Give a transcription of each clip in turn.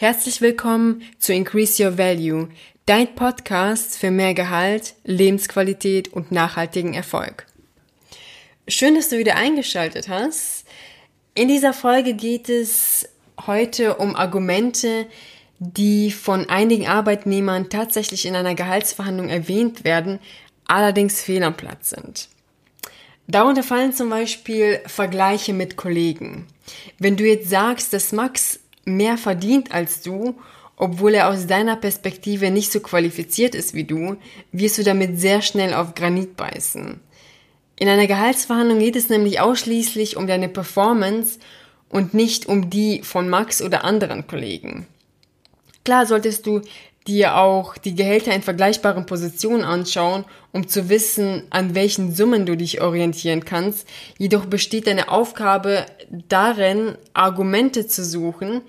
Herzlich willkommen zu Increase Your Value, dein Podcast für mehr Gehalt, Lebensqualität und nachhaltigen Erfolg. Schön, dass du wieder eingeschaltet hast. In dieser Folge geht es heute um Argumente, die von einigen Arbeitnehmern tatsächlich in einer Gehaltsverhandlung erwähnt werden, allerdings fehl am Platz sind. Darunter fallen zum Beispiel Vergleiche mit Kollegen. Wenn du jetzt sagst, dass Max mehr verdient als du, obwohl er aus deiner Perspektive nicht so qualifiziert ist wie du, wirst du damit sehr schnell auf Granit beißen. In einer Gehaltsverhandlung geht es nämlich ausschließlich um deine Performance und nicht um die von Max oder anderen Kollegen. Klar solltest du dir auch die Gehälter in vergleichbaren Positionen anschauen, um zu wissen, an welchen Summen du dich orientieren kannst. Jedoch besteht deine Aufgabe darin, Argumente zu suchen,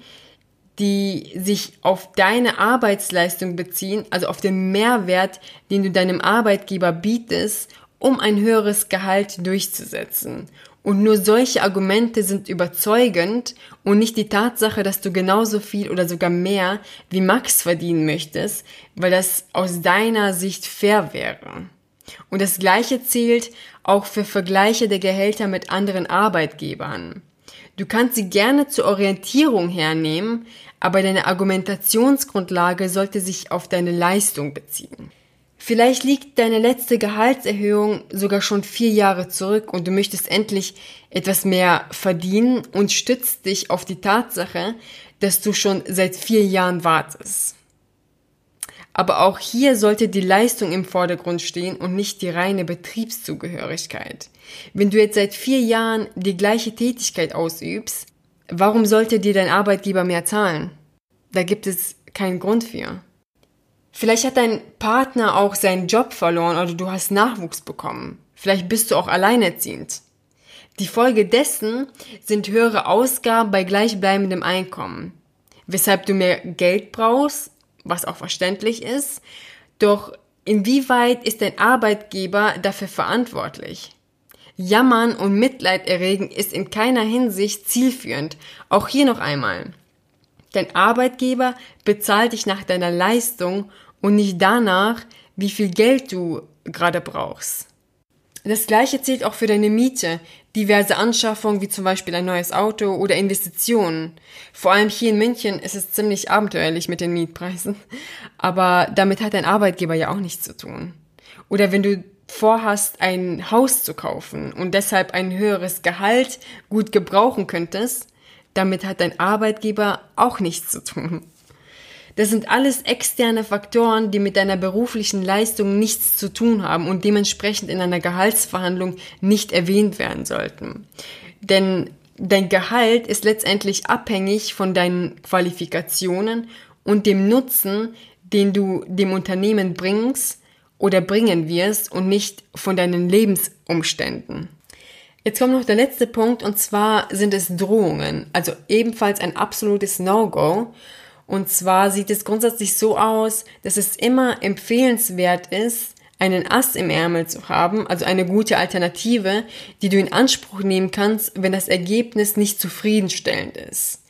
die sich auf deine Arbeitsleistung beziehen, also auf den Mehrwert, den du deinem Arbeitgeber bietest, um ein höheres Gehalt durchzusetzen. Und nur solche Argumente sind überzeugend und nicht die Tatsache, dass du genauso viel oder sogar mehr wie Max verdienen möchtest, weil das aus deiner Sicht fair wäre. Und das Gleiche zählt auch für Vergleiche der Gehälter mit anderen Arbeitgebern. Du kannst sie gerne zur Orientierung hernehmen, aber deine Argumentationsgrundlage sollte sich auf deine Leistung beziehen. Vielleicht liegt deine letzte Gehaltserhöhung sogar schon vier Jahre zurück und du möchtest endlich etwas mehr verdienen und stützt dich auf die Tatsache, dass du schon seit vier Jahren wartest. Aber auch hier sollte die Leistung im Vordergrund stehen und nicht die reine Betriebszugehörigkeit. Wenn du jetzt seit vier Jahren die gleiche Tätigkeit ausübst, warum sollte dir dein Arbeitgeber mehr zahlen? Da gibt es keinen Grund für. Vielleicht hat dein Partner auch seinen Job verloren oder du hast Nachwuchs bekommen. Vielleicht bist du auch alleinerziehend. Die Folge dessen sind höhere Ausgaben bei gleichbleibendem Einkommen, weshalb du mehr Geld brauchst, was auch verständlich ist. Doch inwieweit ist dein Arbeitgeber dafür verantwortlich? Jammern und Mitleid erregen ist in keiner Hinsicht zielführend. Auch hier noch einmal. Dein Arbeitgeber bezahlt dich nach deiner Leistung und nicht danach, wie viel Geld du gerade brauchst. Das gleiche zählt auch für deine Miete, diverse Anschaffungen wie zum Beispiel ein neues Auto oder Investitionen. Vor allem hier in München ist es ziemlich abenteuerlich mit den Mietpreisen, aber damit hat dein Arbeitgeber ja auch nichts zu tun. Oder wenn du vorhast, ein Haus zu kaufen und deshalb ein höheres Gehalt gut gebrauchen könntest, damit hat dein Arbeitgeber auch nichts zu tun. Das sind alles externe Faktoren, die mit deiner beruflichen Leistung nichts zu tun haben und dementsprechend in einer Gehaltsverhandlung nicht erwähnt werden sollten. Denn dein Gehalt ist letztendlich abhängig von deinen Qualifikationen und dem Nutzen, den du dem Unternehmen bringst oder bringen wirst und nicht von deinen Lebensumständen. Jetzt kommt noch der letzte Punkt und zwar sind es Drohungen, also ebenfalls ein absolutes No-Go. Und zwar sieht es grundsätzlich so aus, dass es immer empfehlenswert ist, einen Ass im Ärmel zu haben, also eine gute Alternative, die du in Anspruch nehmen kannst, wenn das Ergebnis nicht zufriedenstellend ist.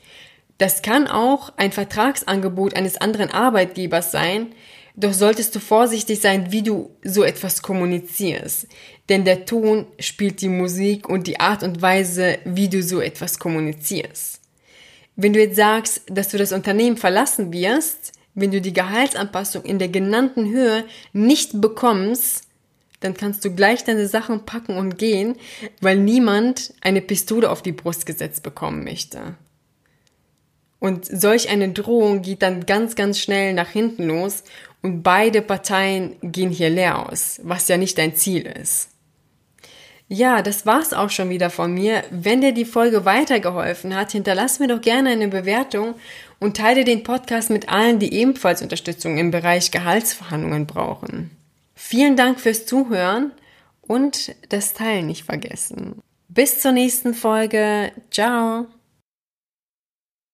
Das kann auch ein Vertragsangebot eines anderen Arbeitgebers sein, doch solltest du vorsichtig sein, wie du so etwas kommunizierst. Denn der Ton spielt die Musik und die Art und Weise, wie du so etwas kommunizierst. Wenn du jetzt sagst, dass du das Unternehmen verlassen wirst, wenn du die Gehaltsanpassung in der genannten Höhe nicht bekommst, dann kannst du gleich deine Sachen packen und gehen, weil niemand eine Pistole auf die Brust gesetzt bekommen möchte. Und solch eine Drohung geht dann ganz, ganz schnell nach hinten los und beide Parteien gehen hier leer aus, was ja nicht dein Ziel ist. Ja, das war's auch schon wieder von mir. Wenn dir die Folge weitergeholfen hat, hinterlass mir doch gerne eine Bewertung und teile den Podcast mit allen, die ebenfalls Unterstützung im Bereich Gehaltsverhandlungen brauchen. Vielen Dank fürs Zuhören und das Teilen nicht vergessen. Bis zur nächsten Folge. Ciao.